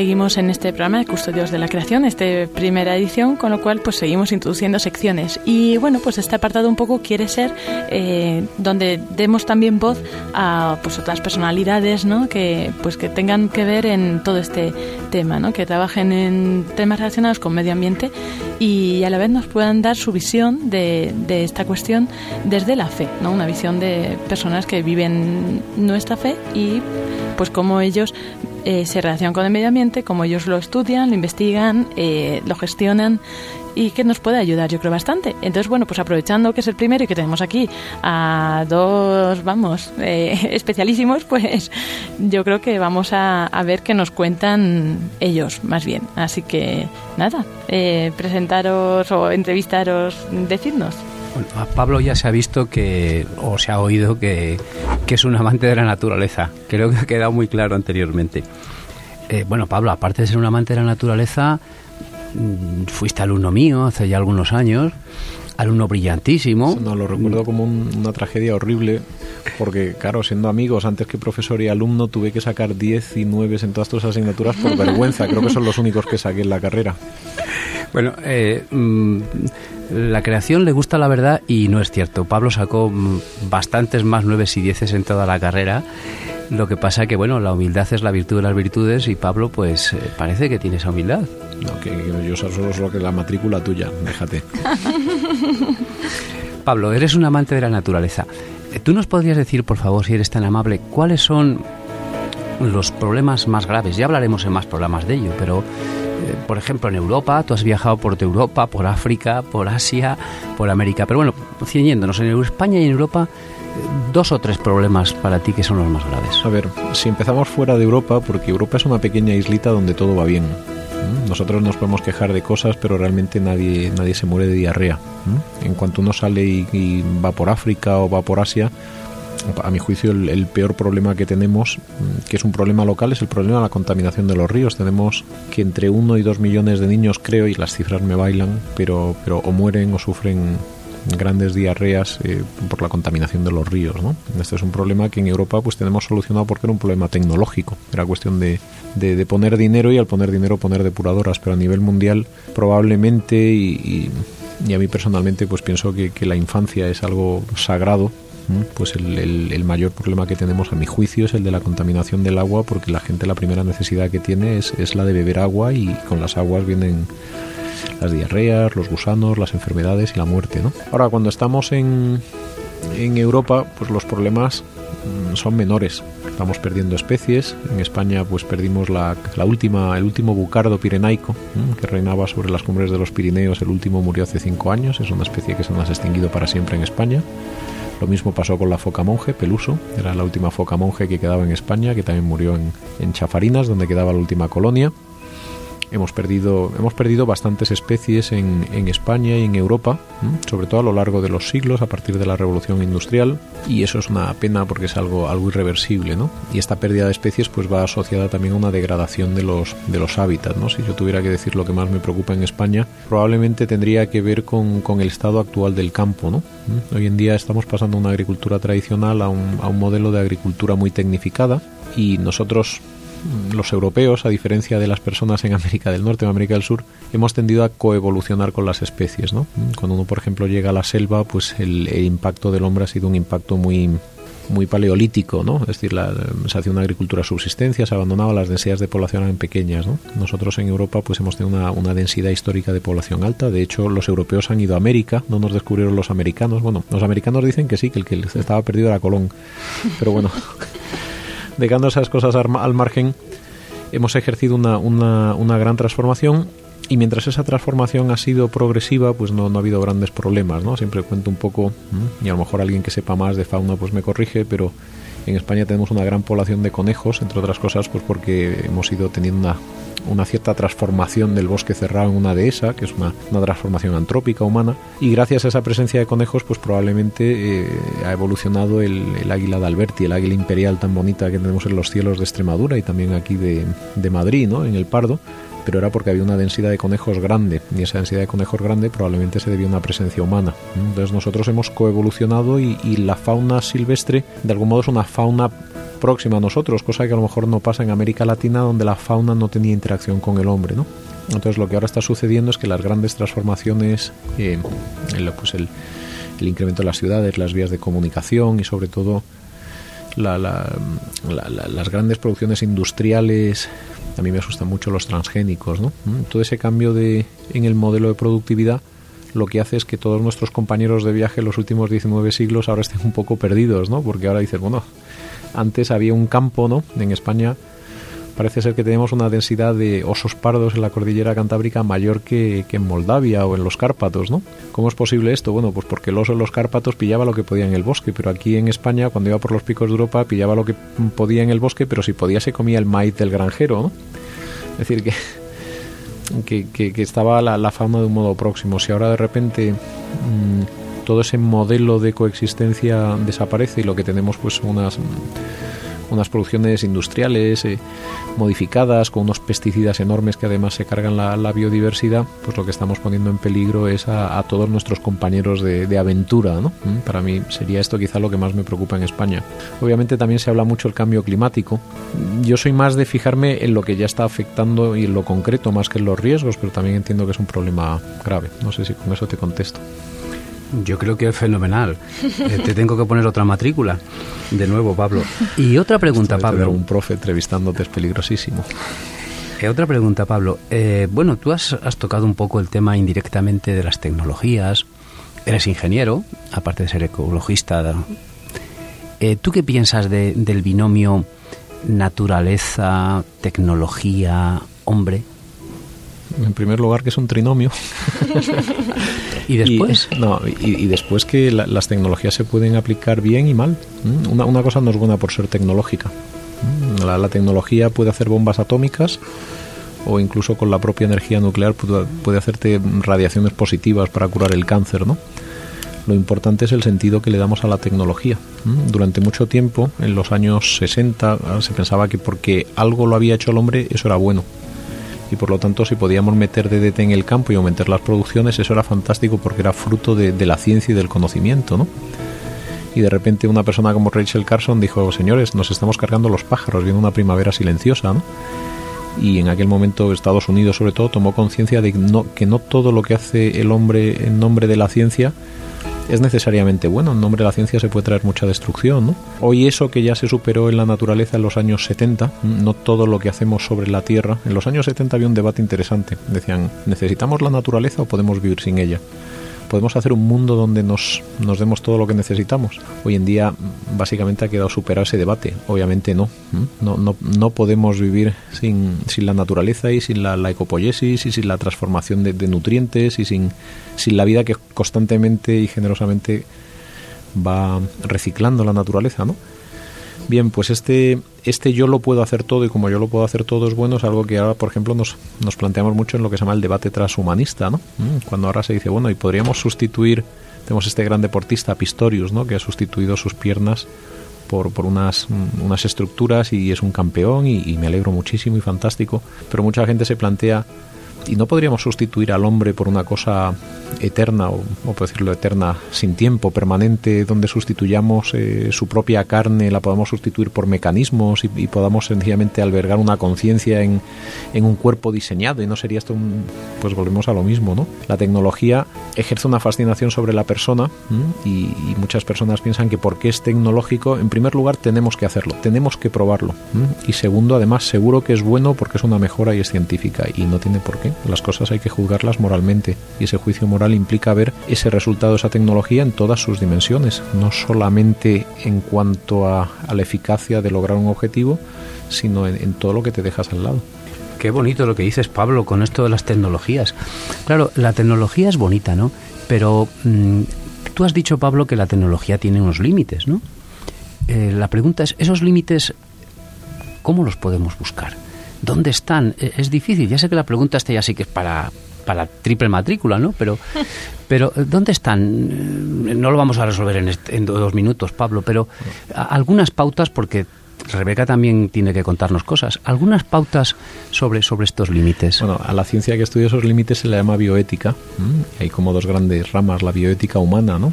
Seguimos en este programa de Custodios de la Creación, esta primera edición, con lo cual pues seguimos introduciendo secciones. Y bueno, pues este apartado un poco quiere ser eh, donde demos también voz a pues otras personalidades, ¿no? Que pues que tengan que ver en todo este tema, ¿no? Que trabajen en temas relacionados con medio ambiente y a la vez nos puedan dar su visión de, de esta cuestión desde la fe, ¿no? Una visión de personas que viven nuestra fe y pues cómo ellos eh, se relacionan con el medio ambiente, cómo ellos lo estudian, lo investigan, eh, lo gestionan y que nos puede ayudar, yo creo, bastante. Entonces, bueno, pues aprovechando que es el primero y que tenemos aquí a dos, vamos, eh, especialísimos, pues yo creo que vamos a, ver qué nos cuentan ellos, más bien. Así que, nada, presentaros o entrevistaros, decidnos. Bueno, a Pablo ya se ha visto que, o se ha oído que, que, es un amante de la naturaleza. Creo que ha quedado muy claro anteriormente. Eh, bueno, Pablo, aparte de ser un amante de la naturaleza, mm, fuiste alumno mío hace ya algunos años, alumno brillantísimo. No, lo recuerdo como un, una tragedia horrible, porque, claro, siendo amigos, antes que profesor y alumno, tuve que sacar 10 y 9 en todas tus asignaturas por vergüenza. Creo que son los únicos que saqué en la carrera. Bueno, eh, mm, la creación le gusta la verdad y no es cierto. Pablo sacó mm, bastantes más nueves y dieces en toda la carrera. Lo que pasa que, bueno, la humildad es la virtud de las virtudes y Pablo, pues, eh, parece que tiene esa humildad. No, que, que yo solo solo que la matrícula tuya, déjate. Pablo, eres un amante de la naturaleza. Eh, ¿Tú nos podrías decir, por favor, si eres tan amable, cuáles son los problemas más graves? Ya hablaremos en más programas de ello, pero por ejemplo, en Europa, tú has viajado por Europa, por África, por Asia, por América, pero bueno, ciñéndonos en España y en Europa, eh, dos o tres problemas para ti que son los más graves. A ver, si empezamos fuera de Europa, porque Europa es una pequeña islita donde todo va bien. Nosotros nos podemos quejar de cosas, pero realmente nadie, nadie se muere de diarrea. En cuanto uno sale y, y va por África o va por Asia, a mi juicio, el, peor problema que tenemos, que es un problema local, es el problema de la contaminación de los ríos. Tenemos que entre uno y dos millones de niños, creo, y las cifras me bailan, pero, pero o mueren o sufren grandes diarreas eh, por la contaminación de los ríos. ¿no? Este es un problema que en Europa pues tenemos solucionado porque era un problema tecnológico. Era cuestión de, de, poner dinero y al poner dinero poner depuradoras, pero a nivel mundial probablemente y, y, a mí personalmente pues pienso que la infancia es algo sagrado pues el, mayor problema que tenemos a mi juicio es el de la contaminación del agua porque la gente la primera necesidad que tiene es, es la de beber agua y con las aguas vienen las diarreas, los gusanos, las enfermedades y la muerte. ¿no? Ahora, cuando estamos en, en Europa, pues los problemas son menores. Estamos perdiendo especies. En España, pues perdimos la, la última, el último bucardo pirenaico que reinaba sobre las cumbres de los Pirineos. El último murió hace cinco años. Es una especie que se nos ha extinguido para siempre en España. Lo mismo pasó con la foca monje, Peluso, era la última foca monje que quedaba en España, que también murió en, en Chafarinas, donde quedaba la última colonia. Hemos perdido, hemos perdido bastantes especies en, en España y en Europa, sobre todo a lo largo de los siglos, a partir de la revolución industrial, y eso es una pena porque es algo, algo irreversible, ¿no? Y esta pérdida de especies pues va asociada también a una degradación de los, de los hábitats, ¿no? Si yo tuviera que decir lo que más me preocupa en España, probablemente tendría que ver con, con el estado actual del campo, ¿no? Hoy en día estamos pasando de una agricultura tradicional a un, a un modelo de agricultura muy tecnificada y nosotros los europeos, a diferencia de las personas en América del Norte o América del Sur, hemos tendido a coevolucionar con las especies. ¿no? Cuando uno, por ejemplo, llega a la selva, pues el, impacto del hombre ha sido un impacto muy muy paleolítico, ¿no? Es decir, la, se hacía una agricultura subsistencia, se abandonaba, las densidades de población eran pequeñas, ¿no? Nosotros en Europa pues hemos tenido una, densidad histórica de población alta, de hecho los europeos han ido a América, no nos descubrieron los americanos, bueno, los americanos dicen que sí, que el que estaba perdido era Colón, pero bueno, dejando esas cosas al margen, hemos ejercido una, una, una gran transformación y mientras esa transformación ha sido progresiva, pues no, no, ha habido grandes problemas, ¿no? Siempre cuento un poco, y a lo mejor alguien que sepa más de fauna pues me corrige, pero en España tenemos una gran población de conejos, entre otras cosas, pues porque hemos ido teniendo una, una cierta transformación del bosque cerrado en una dehesa, que es una, una transformación antrópica humana, y gracias a esa presencia de conejos, pues probablemente eh, ha evolucionado el, águila de Alberti, el águila imperial tan bonita que tenemos en los cielos de Extremadura y también aquí de, de Madrid, ¿no? En el Pardo pero era porque había una densidad de conejos grande y esa densidad de conejos grande probablemente se debió a una presencia humana. Entonces nosotros hemos coevolucionado y la fauna silvestre de algún modo es una fauna próxima a nosotros, cosa que a lo mejor no pasa en América Latina, donde la fauna no tenía interacción con el hombre, ¿no? Entonces lo que ahora está sucediendo es que las grandes transformaciones, el, incremento de las ciudades, las vías de comunicación y sobre todo las grandes producciones industriales, a mí me asustan mucho los transgénicos, ¿no? Todo ese cambio de, en el modelo de productividad lo que hace es que todos nuestros compañeros de viaje en los últimos 19 siglos ahora estén un poco perdidos, ¿no? Porque ahora dicen, bueno, antes había un campo, ¿no? En España parece ser que tenemos una densidad de osos pardos en la cordillera cantábrica mayor que, en Moldavia o en los Cárpatos, ¿no? ¿Cómo es posible esto? Bueno, pues porque el oso en los Cárpatos pillaba lo que podía en el bosque, pero aquí en España, cuando iba por los picos de Europa, pillaba lo que podía en el bosque, pero si podía se comía el maíz del granjero, ¿no? Es decir, que, que, estaba la, fauna de un modo próximo. Si ahora de repente mm, todo ese modelo de coexistencia desaparece y lo que tenemos pues unas unas producciones industriales eh, modificadas con unos pesticidas enormes que además se cargan la, biodiversidad, pues lo que estamos poniendo en peligro es a, todos nuestros compañeros de, aventura. ¿no? Mm, para mí sería esto quizá lo que más me preocupa en España. Obviamente también se habla mucho del cambio climático. Yo soy más de fijarme en lo que ya está afectando y en lo concreto más que en los riesgos, pero también entiendo que es un problema grave. No sé si con eso te contesto. Yo creo que es fenomenal. Eh, te tengo que poner otra matrícula. De nuevo, Pablo. Y otra pregunta, Pablo. Un profe entrevistándote es peligrosísimo. Eh, otra pregunta, Pablo. Eh, bueno, tú has, tocado un poco el tema indirectamente de las tecnologías. Eres ingeniero, aparte de ser ecologista. ¿Tú qué piensas del binomio naturaleza, tecnología, hombre? En primer lugar, que es un trinomio. ¿Y después? Y, no, y, después que las tecnologías se pueden aplicar bien y mal. Una, una cosa no es buena por ser tecnológica. La, tecnología puede hacer bombas atómicas o incluso con la propia energía nuclear puede, puede hacerte radiaciones positivas para curar el cáncer, ¿no? Lo importante es el sentido que le damos a la tecnología. Durante mucho tiempo, en los años 60, se pensaba que porque algo lo había hecho el hombre, eso era bueno y por lo tanto si podíamos meter DDT en el campo y aumentar las producciones, eso era fantástico porque era fruto de, la ciencia y del conocimiento, ¿no? Y de repente una persona como Rachel Carson dijo, señores, nos estamos cargando los pájaros, viene una primavera silenciosa, ¿no? Y en aquel momento Estados Unidos sobre todo tomó conciencia de que no todo lo que hace el hombre en nombre de la ciencia es necesariamente bueno. En nombre de la ciencia se puede traer mucha destrucción. ¿no? Hoy eso que ya se superó en la naturaleza en los años 70, no todo lo que hacemos sobre la Tierra. En los años 70 había un debate interesante. Decían, ¿necesitamos la naturaleza o podemos vivir sin ella? Podemos hacer un mundo donde nos, nos demos todo lo que necesitamos. Hoy en día básicamente ha quedado superado ese debate. Obviamente no. No, no, no podemos vivir sin, sin, la naturaleza y sin la, la ecopoiesis y sin la transformación de, de, nutrientes y sin, sin la vida que constantemente y generosamente va reciclando la naturaleza, ¿no? Bien, pues este, este yo lo puedo hacer todo y como yo lo puedo hacer todo es bueno, es algo que ahora, por ejemplo, nos, nos planteamos mucho en lo que se llama el debate transhumanista, ¿no? Mm, cuando ahora se dice, bueno, y podríamos sustituir, tenemos este gran deportista Pistorius, ¿no? Que ha sustituido sus piernas por, por unas, mm, unas estructuras y es un campeón y, y me alegro muchísimo y fantástico, pero mucha gente se plantea y no podríamos sustituir al hombre por una cosa eterna, o, o por decirlo eterna, sin tiempo, permanente, donde sustituyamos eh, su propia carne, la podamos sustituir por mecanismos y, podamos sencillamente albergar una conciencia en, en, un cuerpo diseñado y no sería esto un, pues volvemos a lo mismo, ¿no? La tecnología ejerce una fascinación sobre la persona y, muchas personas piensan que porque es tecnológico, en primer lugar tenemos que hacerlo, tenemos que probarlo y segundo, además seguro que es bueno porque es una mejora y es científica y no tiene por qué. Las cosas hay que juzgarlas moralmente y ese juicio moral implica ver ese resultado de esa tecnología en todas sus dimensiones, no solamente en cuanto a, la eficacia de lograr un objetivo, sino en, todo lo que te dejas al lado. Qué bonito lo que dices, Pablo, con esto de las tecnologías. Claro, la tecnología es bonita, ¿no? Pero mm, tú has dicho, Pablo, que la tecnología tiene unos límites, ¿no? Eh, la pregunta es, ¿esos límites cómo los podemos buscar? ¿Dónde están? E, es difícil. Ya sé que la pregunta está ya sí que es para, para triple matrícula, ¿no? Pero, pero ¿dónde están? No lo vamos a resolver en, en dos minutos, Pablo, pero algunas pautas, porque Rebeca también tiene que contarnos cosas. ¿Algunas pautas sobre, sobre estos límites? Bueno, a la ciencia que estudia esos límites se le llama bioética. Hay como dos grandes ramas, la bioética humana, ¿no?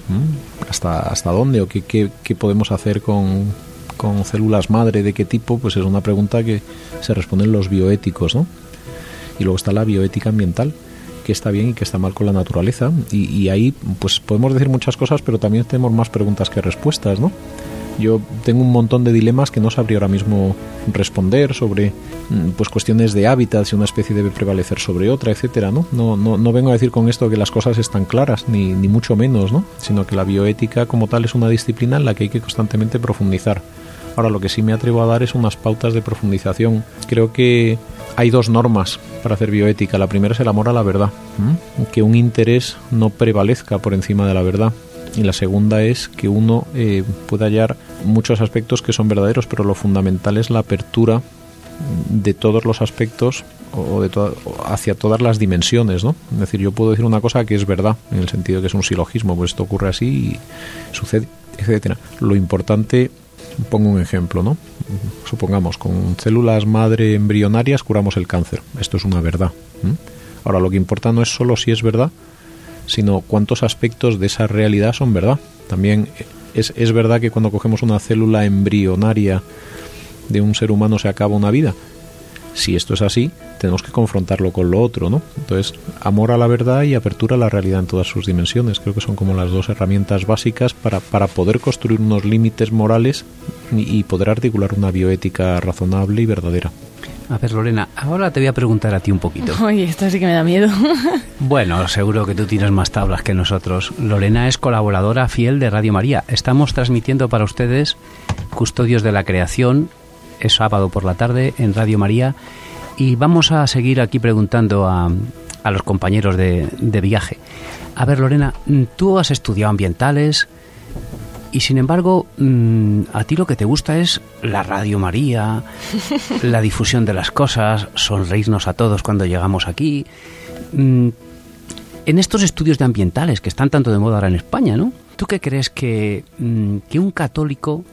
¿Hasta, hasta dónde o qué, qué, qué podemos hacer con, con células madre de qué tipo, pues es una pregunta que se responden los bioéticos, ¿no? Y luego está la bioética ambiental, que está bien y que está mal con la naturaleza. Y, y ahí, pues podemos decir muchas cosas, pero también tenemos más preguntas que respuestas, ¿no? Yo tengo un montón de dilemas que no sabría ahora mismo responder sobre mm, pues cuestiones de hábitat, si una especie debe prevalecer sobre otra, etcétera, ¿no? No, no, no vengo a decir con esto que las cosas están claras, ni, ni mucho menos, ¿no? Sino que la bioética como tal es una disciplina en la que hay que constantemente profundizar. Ahora lo que sí me atrevo a dar es unas pautas de profundización. Creo que hay dos normas para hacer bioética. La primera es el amor a la verdad, que un interés no prevalezca por encima de la verdad y la segunda es que uno eh, puede hallar muchos aspectos que son verdaderos, pero lo fundamental es la apertura de todos los aspectos o de hacia todas las dimensiones, ¿no? Es decir, yo puedo decir una cosa que es verdad, en el sentido que es un silogismo, pues esto ocurre así y sucede, etcétera. Lo importante, pongo un ejemplo, ¿no? Supongamos, con células madre embrionarias curamos el cáncer. Esto es una verdad. Ahora, lo que importa no es solo si es verdad, sino cuántos aspectos de esa realidad son verdad. También es, es verdad que cuando cogemos una célula embrionaria de un ser humano se acaba una vida. Si esto es así, tenemos que confrontarlo con lo otro, ¿no? Entonces, amor a la verdad y apertura a la realidad en todas sus dimensiones. Creo que son como las dos herramientas básicas para, para poder construir unos límites morales y poder articular una bioética razonable y verdadera. A ver, Lorena, ahora te voy a preguntar a ti un poquito. Oye, esto sí que me da miedo. bueno, seguro que tú tienes más tablas que nosotros. Lorena es colaboradora fiel de Radio María. Estamos transmitiendo para ustedes Custodios de la Creación, es sábado por la tarde en Radio María, y vamos a seguir aquí preguntando a, a los compañeros de, de viaje. A ver, Lorena, tú has estudiado ambientales, y sin embargo, mm, a ti lo que te gusta es la Radio María, la difusión de las cosas, sonreírnos a todos cuando llegamos aquí. Mm, en estos estudios de ambientales que están tanto de moda ahora en España, ¿no? ¿Tú qué crees que, mm, que un católico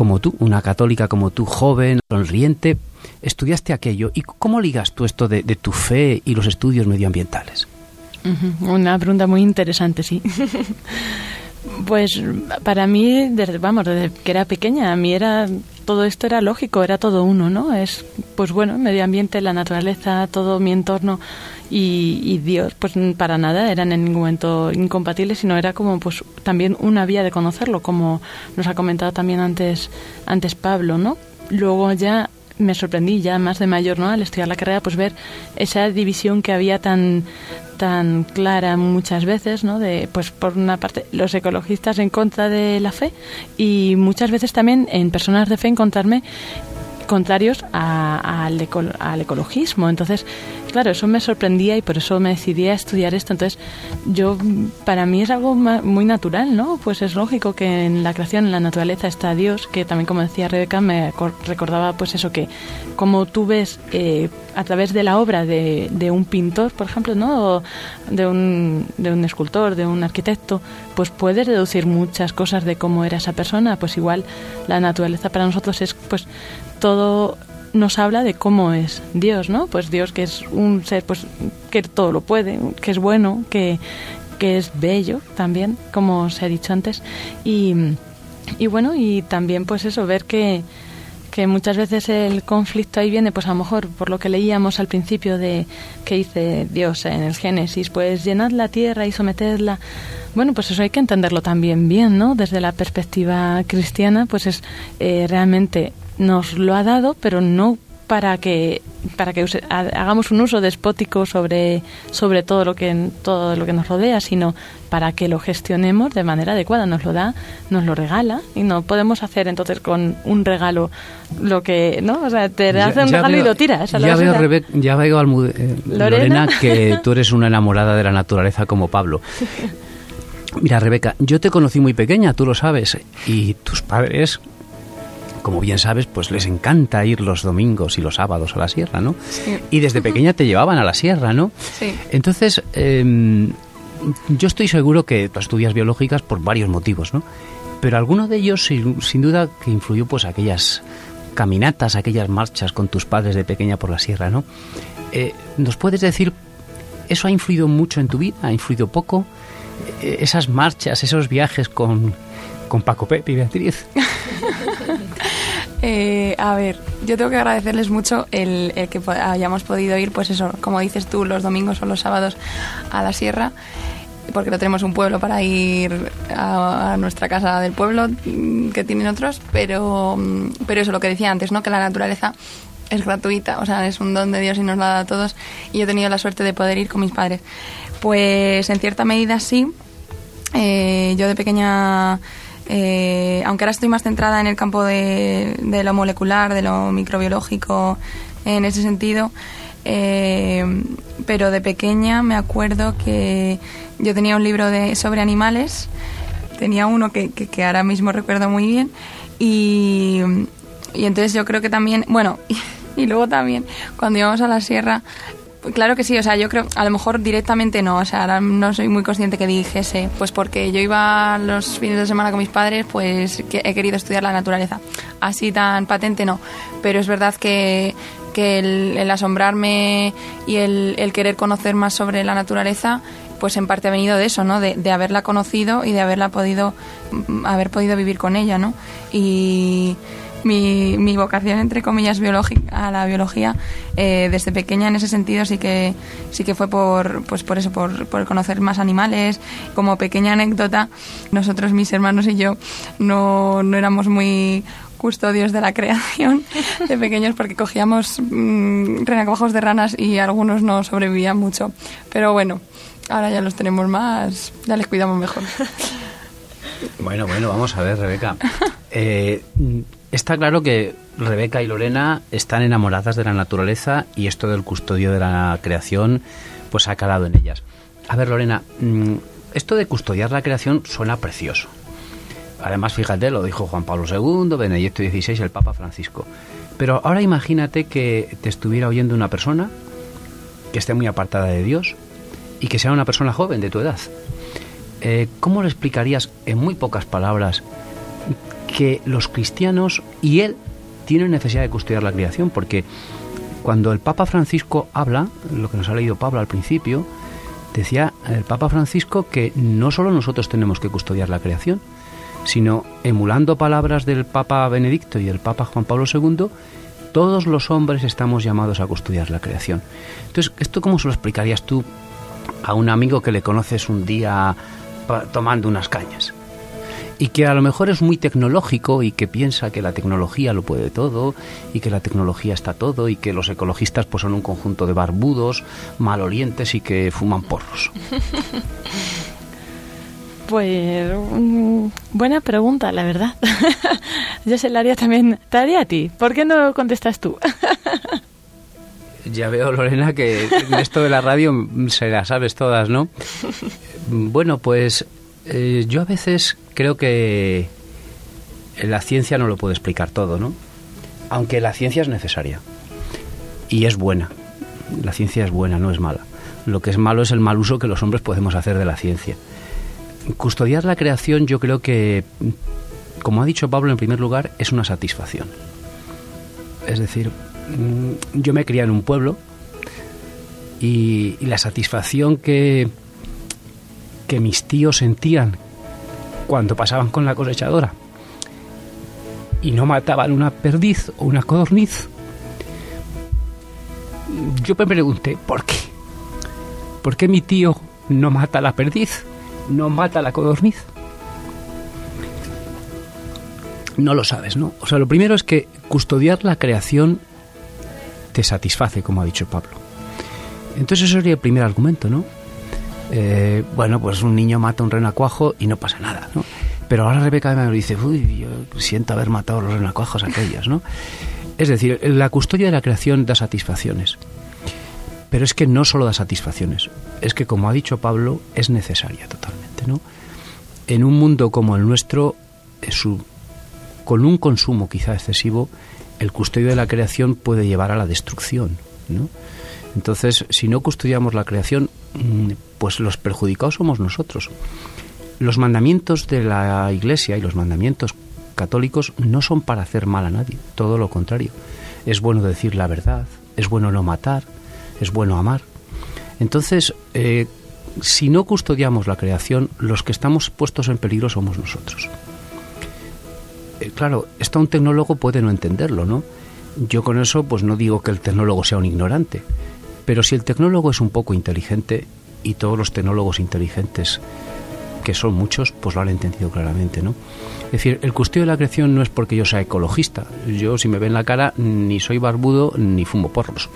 como tú, una católica como tú, joven, sonriente, estudiaste aquello? ¿Y cómo ligas tú esto de, de tu fe y los estudios medioambientales? Una pregunta muy interesante, sí. Pues para mí, desde, vamos, desde que era pequeña, a mí era todo esto era lógico, era todo uno, ¿no? Es, pues bueno, medio ambiente, la naturaleza, todo mi entorno y, Dios, pues para nada eran en ningún momento incompatibles, sino era como, pues también una vía de conocerlo, como nos ha comentado también antes, antes Pablo, ¿no? Luego ya me sorprendí ya más de mayor, ¿no? Al estudiar la carrera, pues ver esa división que había tan tan clara muchas veces, ¿no? De, pues por una parte, los ecologistas en contra de la fe y muchas veces también en personas de fe encontrarme contrarios al, al ecologismo. Entonces, claro, eso me sorprendía y por eso me decidí a estudiar esto. Entonces, yo, para mí es algo muy natural, ¿no? Pues es lógico que en la creación, en la naturaleza está Dios, que también, como decía Rebeca, me recordaba pues eso, que como tú ves eh, a través de la obra de, de, un pintor, por ejemplo, ¿no? O de un, de un escultor, de un arquitecto, pues puedes deducir muchas cosas de cómo era esa persona. Pues igual la naturaleza para nosotros es pues todo nos habla de cómo es Dios, ¿no? Pues Dios que es un ser pues que todo lo puede, que es bueno, que, que es bello también, como se ha dicho antes. Y, y bueno, y también pues eso, ver que, que muchas veces el conflicto ahí viene, pues a lo mejor por lo que leíamos al principio de que dice Dios en el Génesis, pues llenad la tierra y sometedla. Bueno, pues eso hay que entenderlo también bien, ¿no? Desde la perspectiva cristiana, pues es eh, realmente nos lo ha dado, pero no para que para que hagamos un uso despótico sobre sobre todo lo que todo lo que nos rodea, sino para que lo gestionemos de manera adecuada. Nos lo da, nos lo regala y no podemos hacer entonces con un regalo lo que, ¿no? O sea, te hace un regalo y lo tiras. ya, veo, ya veo, eh, Lorena que tú eres una enamorada de la naturaleza como Pablo. Mira, Rebeca, yo te conocí muy pequeña, tú lo sabes, y tus padres como bien sabes, pues les encanta ir los domingos y los sábados a la sierra, ¿no? Y desde pequeña te llevaban a la sierra, ¿no? Sí. Entonces, em, yo estoy seguro que tú estudias biológicas por varios motivos, ¿no? Pero alguno de ellos, sin, duda, que influyó pues aquellas caminatas, aquellas marchas con tus padres de pequeña por la sierra, ¿no? Eh, ¿Nos puedes decir, eso ha influido mucho en tu vida? ¿Ha influido poco? Eh, esas marchas, esos viajes con, con Paco Pepe y Beatriz. Eh, a ver, yo tengo que agradecerles mucho el, que hayamos podido ir, pues eso, como dices tú, los domingos o los sábados a la sierra, porque no tenemos un pueblo para ir a, nuestra casa del pueblo, mm, que tienen otros, pero, mm, pero eso, lo que decía antes, ¿no? Que la naturaleza es gratuita, o sea, es un don de Dios y nos la da a todos, y yo he tenido la suerte de poder ir con mis padres. Pues en cierta medida sí. Eh, yo de pequeña eh, aunque ahora estoy más centrada en el campo de, lo molecular, de lo microbiológico, en ese sentido, eh, pero de pequeña me acuerdo que yo tenía un libro de, sobre animales, tenía uno que, ahora mismo recuerdo muy bien, y entonces yo creo que también, bueno, y luego también cuando íbamos a la sierra Claro que sí, o sea, yo creo, a lo mejor directamente no, o sea, ahora no soy muy consciente que dijese, pues porque yo iba los fines de semana con mis padres, pues que he querido estudiar la naturaleza. Así tan patente no, pero es verdad que, que el, asombrarme y el, querer conocer más sobre la naturaleza, pues en parte ha venido de eso, ¿no? De, de haberla conocido y de haberla podido, haber podido vivir con ella, ¿no? Y mi, mi vocación, entre comillas, biológica, a la biología, eh, desde pequeña en ese sentido sí que, sí que fue por, pues por eso, por, por conocer más animales. Como pequeña anécdota, nosotros, mis hermanos y yo, no, no éramos muy custodios de la creación de pequeños porque cogíamos mmm, renacuajos de ranas y algunos no sobrevivían mucho. Pero bueno, ahora ya los tenemos más, ya les cuidamos mejor. Bueno, bueno, vamos a ver, Rebeca. Eh, Está claro que Rebeca y Lorena están enamoradas de la naturaleza y esto del custodio de la creación pues ha calado en ellas. A ver, Lorena, mm, esto de custodiar la creación suena precioso. Además, fíjate, lo dijo Juan Pablo II, Benedicto XVI, el Papa Francisco. Pero ahora imagínate que te estuviera oyendo una persona que esté muy apartada de Dios y que sea una persona joven de tu edad. Eh, ¿Cómo le explicarías en muy pocas palabras que los cristianos y él tienen necesidad de custodiar la creación, porque cuando el Papa Francisco habla, lo que nos ha leído Pablo al principio, decía el Papa Francisco que no solo nosotros tenemos que custodiar la creación, sino emulando palabras del Papa Benedicto y del Papa Juan Pablo II, todos los hombres estamos llamados a custodiar la creación. Entonces, ¿esto cómo se lo explicarías tú a un amigo que le conoces un día tomando unas cañas? Y que a lo mejor es muy tecnológico y que piensa que la tecnología lo puede todo y que la tecnología está todo y que los ecologistas pues son un conjunto de barbudos, malolientes y que fuman porros. Pues mm, buena pregunta, la verdad. Yo se la haría también, te haría a ti. ¿Por qué no contestas tú? Ya veo, Lorena, que esto de la radio se la sabes todas, ¿no? Bueno, pues eh, yo a veces creo que la ciencia no lo puede explicar todo, ¿no? Aunque la ciencia es necesaria y es buena. La ciencia es buena, no es mala. Lo que es malo es el mal uso que los hombres podemos hacer de la ciencia. Custodiar la creación yo creo que, como ha dicho Pablo en primer lugar, es una satisfacción. Es decir, mm, yo me crié en un pueblo y la satisfacción que, que mis tíos sentían cuando pasaban con la cosechadora y no mataban una perdiz o una codorniz, yo me pregunté, ¿por qué? ¿Por qué mi tío no mata la perdiz, no mata la codorniz? No lo sabes, ¿no? O sea, lo primero es que custodiar la creación te satisface, como ha dicho Pablo. Entonces ese sería el primer argumento, ¿no? Eh, bueno, pues un niño mata un renacuajo y no pasa nada, ¿no? Pero ahora Rebeca me dice, uy, yo siento haber matado los renacuajos aquellos, ¿no? Es decir, la custodia de la creación da satisfacciones. Pero es que no solo da satisfacciones, es que como ha dicho Pablo, es necesaria totalmente, ¿no? En un mundo como el nuestro, con un consumo quizá excesivo, el custodio de la creación puede llevar a la destrucción, ¿no? Entonces, si no custodiamos la creación, pues los perjudicados somos nosotros. Los mandamientos de la Iglesia y los mandamientos católicos no son para hacer mal a nadie, todo lo contrario. Es bueno decir la verdad, es bueno no matar, es bueno amar. Entonces, eh, si no custodiamos la creación, los que estamos puestos en peligro somos nosotros. eh, claro, esto un tecnólogo puede no entenderlo, ¿no? Yo con eso pues no digo que el tecnólogo sea un ignorante, pero si el tecnólogo es un poco inteligente y todos los tecnólogos inteligentes que son muchos, pues lo han entendido claramente, ¿no? Es decir, el custodio de la creación no es porque yo sea ecologista. Yo, si me ven la cara, ni soy barbudo ni fumo porros.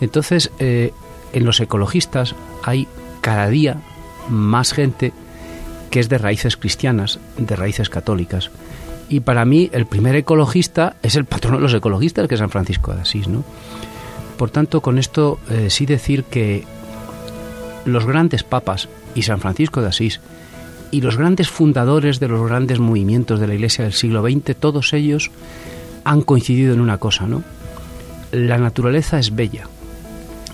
Entonces, eh, en los ecologistas hay cada día más gente que es de raíces cristianas, de raíces católicas. Y para mí el primer ecologista es el patrono de los ecologistas, que es San Francisco de Asís, ¿no? Por tanto, con esto eh, sí decir que los grandes papas y San Francisco de Asís y los grandes fundadores de los grandes movimientos de la Iglesia del siglo XX, todos ellos han coincidido en una cosa, ¿no? La naturaleza es bella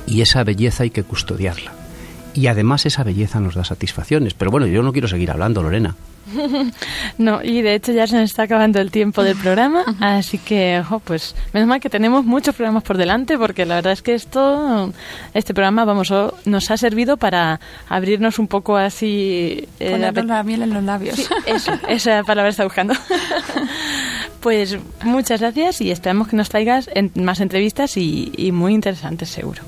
y esa belleza hay que custodiarla y además esa belleza nos da satisfacciones. Pero bueno, yo no quiero seguir hablando, Lorena. No, y de hecho ya se nos está acabando el tiempo del programa, así que, ojo, pues menos mal que tenemos muchos programas por delante, porque la verdad es que esto, este programa, vamos, nos ha servido para abrirnos un poco así... Eh, la, miel en los labios. Sí, eso, esa palabra está buscando. Pues muchas gracias y esperamos que nos traigas más entrevistas y muy interesantes seguro.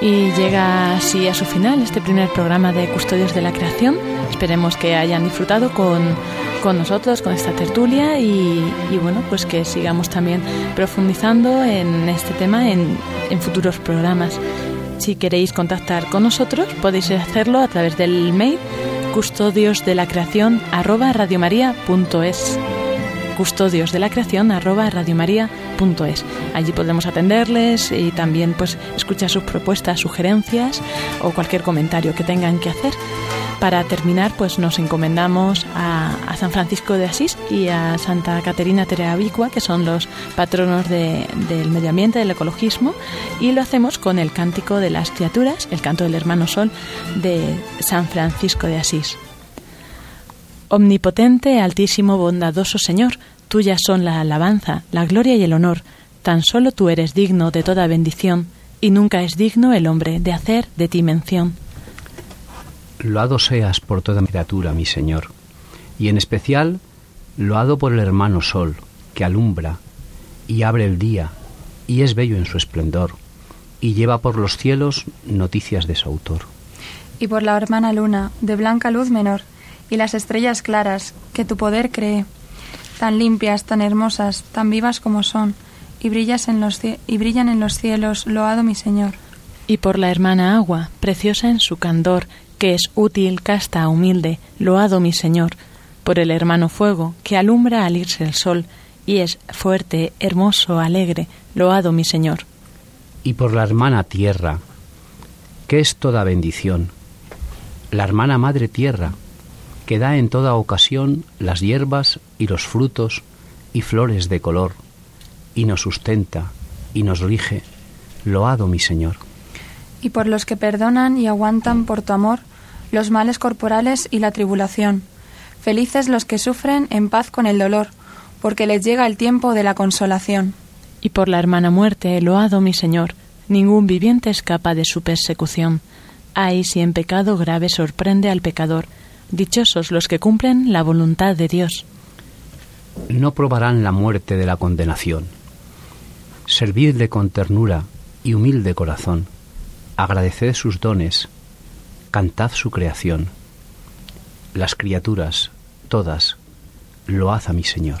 Y llega así a su final este primer programa de Custodios de la Creación. Esperemos que hayan disfrutado con, con nosotros, con esta tertulia y, bueno, pues que sigamos también profundizando en este tema en, futuros programas. Si queréis contactar con nosotros, podéis hacerlo a través del mail custodios de la creación arroba radiomaria.es custodios de la creación arroba radiomaria.es. Allí podremos atenderles y también pues escuchar sus propuestas, sugerencias o cualquier comentario que tengan que hacer. Para terminar, pues nos encomendamos a, San Francisco de Asís y a Santa Caterina Tereabicua, que son los patronos del medio ambiente, del ecologismo, y lo hacemos con el cántico de las criaturas, el canto del hermano sol de San Francisco de Asís. Omnipotente, altísimo, bondadoso Señor, tuyas son la alabanza, la gloria y el honor. Tan solo tú eres digno de toda bendición, y nunca es digno el hombre de hacer de ti mención. Loado seas por toda criatura, mi Señor, y en especial loado por el hermano Sol, que alumbra y abre el día, y es bello en su esplendor, y lleva por los cielos noticias de su autor. Y por la hermana Luna, de blanca luz menor, y las estrellas claras que tu poder cree, tan limpias, tan hermosas, tan vivas como son, y, brillas en los y brillan en los cielos, loado mi Señor. Y por la hermana agua, preciosa en su candor, que es útil, casta, humilde, loado mi Señor, por el hermano fuego, que alumbra al irse el sol, y es fuerte, hermoso, alegre, loado mi Señor. Y por la hermana tierra, que es toda bendición, la hermana madre tierra, que da en toda ocasión las hierbas y los frutos y flores de color, y nos sustenta y nos rige. Loado mi Señor. Y por los que perdonan y aguantan por tu amor los males corporales y la tribulación. Felices los que sufren en paz con el dolor, porque les llega el tiempo de la consolación. Y por la hermana muerte, loado mi Señor, Ningún viviente escapa de su persecución. Ay, si en pecado grave sorprende al pecador. Dichosos los que cumplen la voluntad de Dios. No probarán la muerte de la condenación. Servidle con ternura y humilde corazón. Agradeced sus dones. Cantad su creación. Las criaturas, todas, lo haz a mi Señor.